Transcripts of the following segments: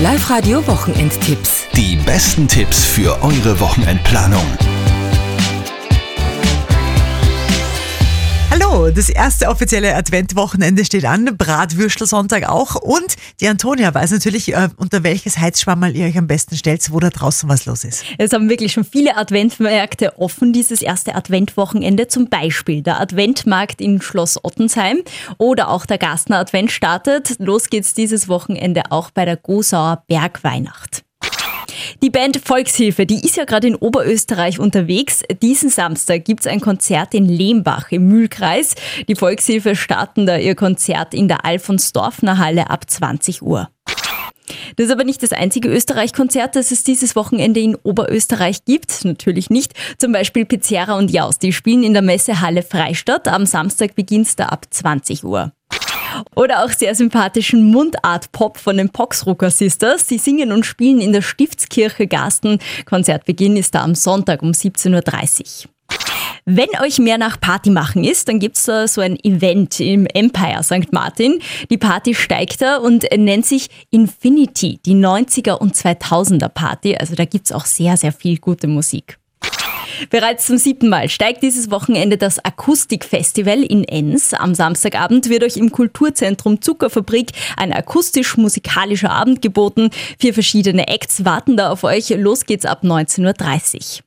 Live-Radio Wochenendtipps. Die besten Tipps für eure Wochenendplanung. Das erste offizielle Adventwochenende steht an, Bratwürstel-Sonntag auch und die Antonia weiß natürlich, äh, unter welches Heizschwammerl ihr euch am besten stellt, wo da draußen was los ist. Es haben wirklich schon viele Adventmärkte offen, dieses erste Adventwochenende, zum Beispiel der Adventmarkt in Schloss Ottensheim oder auch der Gastner Advent startet. Los geht's dieses Wochenende auch bei der Gosauer Bergweihnacht. Die Band Volkshilfe, die ist ja gerade in Oberösterreich unterwegs. Diesen Samstag gibt es ein Konzert in Lehmbach im Mühlkreis. Die Volkshilfe starten da ihr Konzert in der Alfons-Dorfner Halle ab 20 Uhr. Das ist aber nicht das einzige Österreich-Konzert, das es dieses Wochenende in Oberösterreich gibt. Natürlich nicht. Zum Beispiel Pizzeria und Jaus, die spielen in der Messehalle Freistadt. Am Samstag beginnt es da ab 20 Uhr. Oder auch sehr sympathischen Mundart-Pop von den Poxrucker Sisters. Sie singen und spielen in der Stiftskirche Gasten. Konzertbeginn ist da am Sonntag um 17.30 Uhr. Wenn euch mehr nach Party machen ist, dann gibt's da so ein Event im Empire St. Martin. Die Party steigt da und nennt sich Infinity, die 90er und 2000er Party. Also da gibt's auch sehr, sehr viel gute Musik. Bereits zum siebten Mal steigt dieses Wochenende das Akustikfestival in Enns. Am Samstagabend wird euch im Kulturzentrum Zuckerfabrik ein akustisch-musikalischer Abend geboten. Vier verschiedene Acts warten da auf euch. Los geht's ab 19.30 Uhr.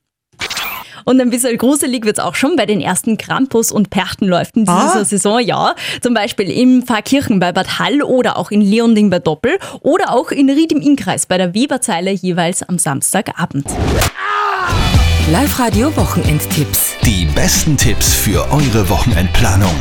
Und ein bisschen gruselig wird es auch schon bei den ersten Krampus- und Perchtenläufen dieser ah. Saison. Ja, zum Beispiel im Pfarrkirchen bei Bad Hall oder auch in Leonding bei Doppel oder auch in Ried im Innkreis bei der Weberzeile jeweils am Samstagabend. Live-Radio Wochenendtipps. Die besten Tipps für eure Wochenendplanung.